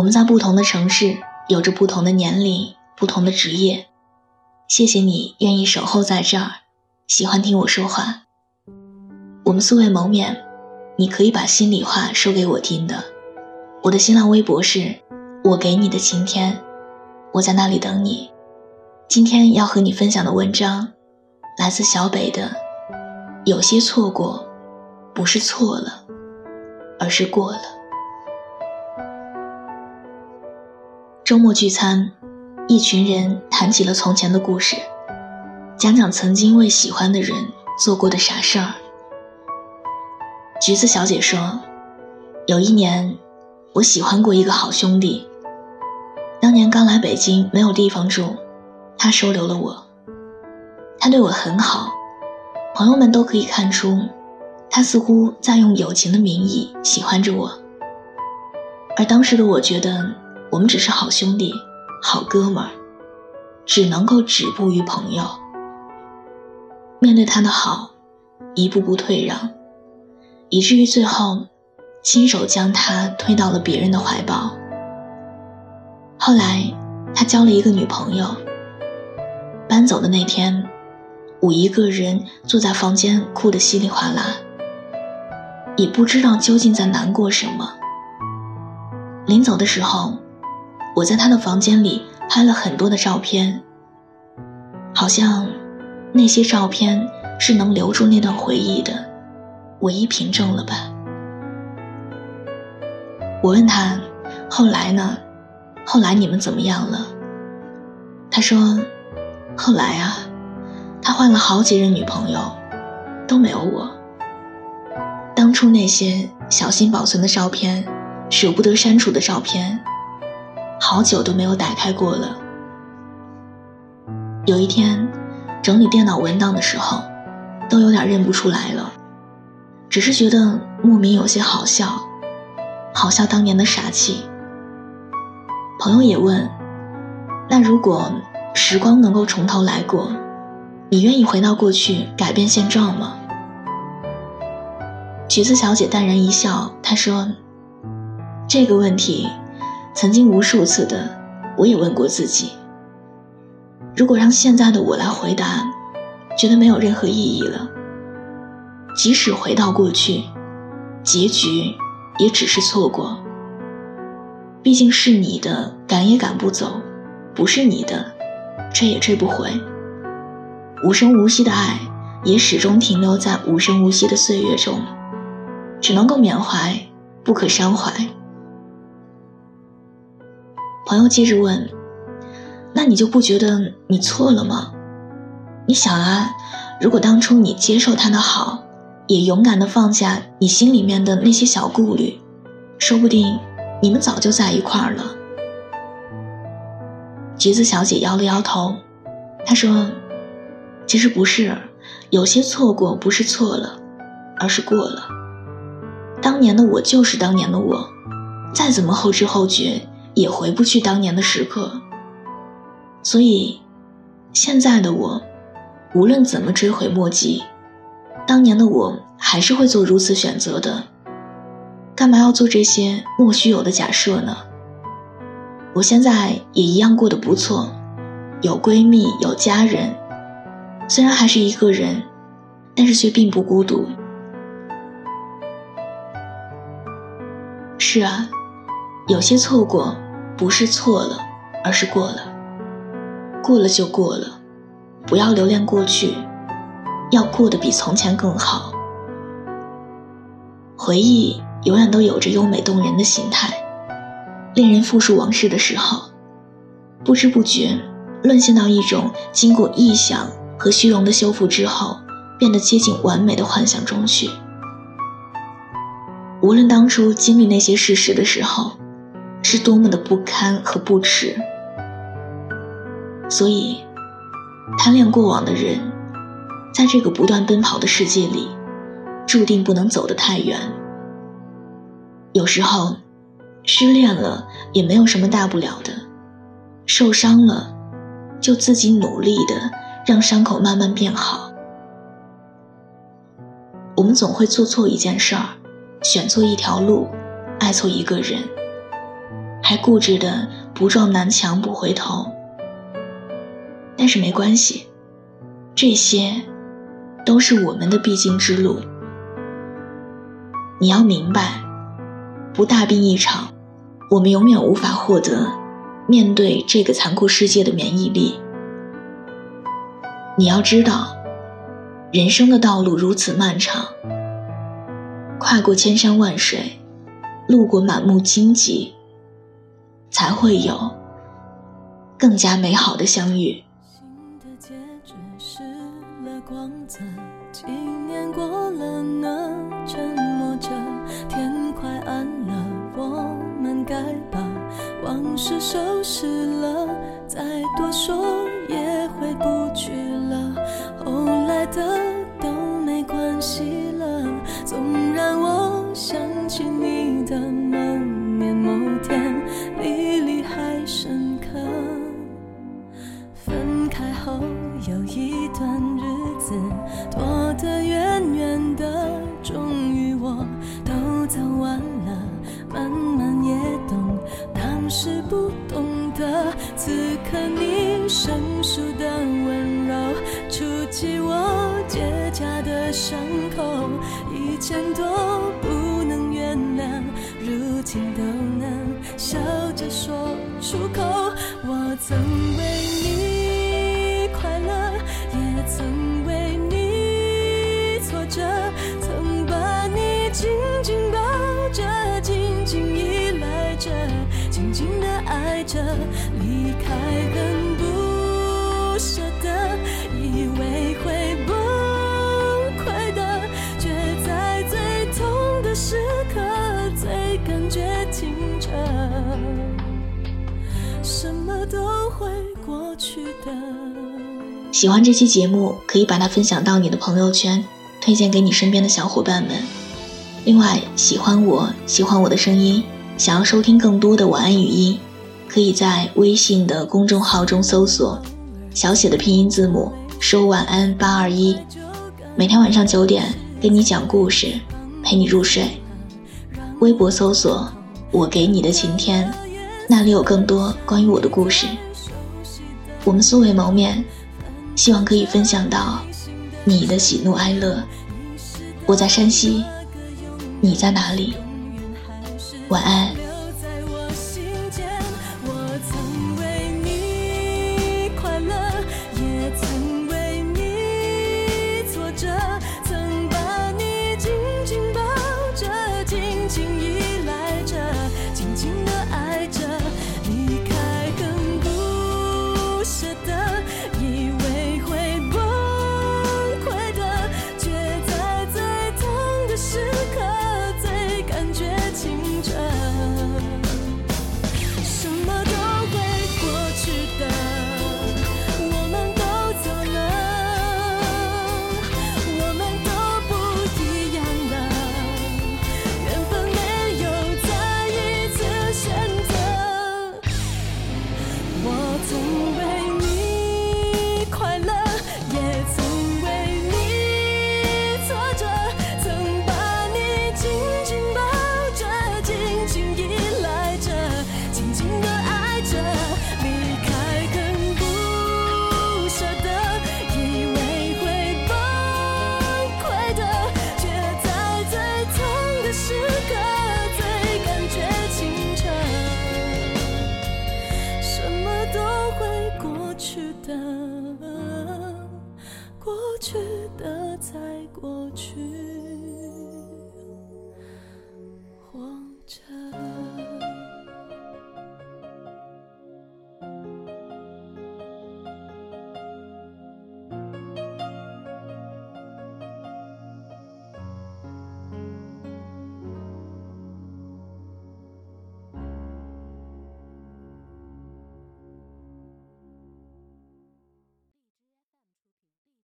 我们在不同的城市，有着不同的年龄、不同的职业。谢谢你愿意守候在这儿，喜欢听我说话。我们素未谋面，你可以把心里话说给我听的。我的新浪微博是“我给你的晴天”，我在那里等你。今天要和你分享的文章，来自小北的。有些错过，不是错了，而是过了。周末聚餐，一群人谈起了从前的故事，讲讲曾经为喜欢的人做过的傻事儿。橘子小姐说：“有一年，我喜欢过一个好兄弟。当年刚来北京，没有地方住。”他收留了我，他对我很好，朋友们都可以看出，他似乎在用友情的名义喜欢着我。而当时的我觉得，我们只是好兄弟、好哥们儿，只能够止步于朋友。面对他的好，一步步退让，以至于最后，亲手将他推到了别人的怀抱。后来，他交了一个女朋友。搬走的那天，我一个人坐在房间，哭得稀里哗啦，也不知道究竟在难过什么。临走的时候，我在他的房间里拍了很多的照片，好像那些照片是能留住那段回忆的唯一凭证了吧。我问他，后来呢？后来你们怎么样了？他说。后来啊，他换了好几任女朋友，都没有我。当初那些小心保存的照片，舍不得删除的照片，好久都没有打开过了。有一天，整理电脑文档的时候，都有点认不出来了，只是觉得莫名有些好笑，好笑当年的傻气。朋友也问，那如果？时光能够从头来过，你愿意回到过去改变现状吗？橘子小姐淡然一笑，她说：“这个问题，曾经无数次的我也问过自己。如果让现在的我来回答，觉得没有任何意义了。即使回到过去，结局也只是错过。毕竟是你的，赶也赶不走；不是你的。”追也追不回，无声无息的爱也始终停留在无声无息的岁月中，只能够缅怀，不可伤怀。朋友接着问：“那你就不觉得你错了吗？你想啊，如果当初你接受他的好，也勇敢的放下你心里面的那些小顾虑，说不定你们早就在一块儿了。”橘子小姐摇了摇头，她说：“其实不是，有些错过不是错了，而是过了。当年的我就是当年的我，再怎么后知后觉，也回不去当年的时刻。所以，现在的我，无论怎么追悔莫及，当年的我还是会做如此选择的。干嘛要做这些莫须有的假设呢？”我现在也一样过得不错，有闺蜜，有家人，虽然还是一个人，但是却并不孤独。是啊，有些错过不是错了，而是过了。过了就过了，不要留恋过去，要过得比从前更好。回忆永远都有着优美动人的形态。令人复述往事的时候，不知不觉沦陷到一种经过臆想和虚荣的修复之后，变得接近完美的幻想中去。无论当初经历那些事实的时候，是多么的不堪和不耻，所以贪恋过往的人，在这个不断奔跑的世界里，注定不能走得太远。有时候。失恋了也没有什么大不了的，受伤了，就自己努力的让伤口慢慢变好。我们总会做错一件事儿，选错一条路，爱错一个人。还固执的不撞南墙不回头。但是没关系，这些都是我们的必经之路。你要明白，不大病一场，我们永远无法获得面对这个残酷世界的免疫力。你要知道，人生的道路如此漫长，跨过千山万水，路过满目荆棘，才会有更加美好的相遇。新的戒指失了光泽，几年过了呢？沉默着，天快暗了，我们该把往事收拾的，此刻你生疏的温柔，触及我结痂的伤口，以前多不能原谅，如今都能笑着说出口。我曾为你什么都会过去的。喜欢这期节目，可以把它分享到你的朋友圈，推荐给你身边的小伙伴们。另外，喜欢我喜欢我的声音。想要收听更多的晚安语音，可以在微信的公众号中搜索小写的拼音字母收晚安八二一，每天晚上九点跟你讲故事，陪你入睡。微博搜索我给你的晴天，那里有更多关于我的故事。我们素未谋面，希望可以分享到你的喜怒哀乐。我在山西，你在哪里？晚安。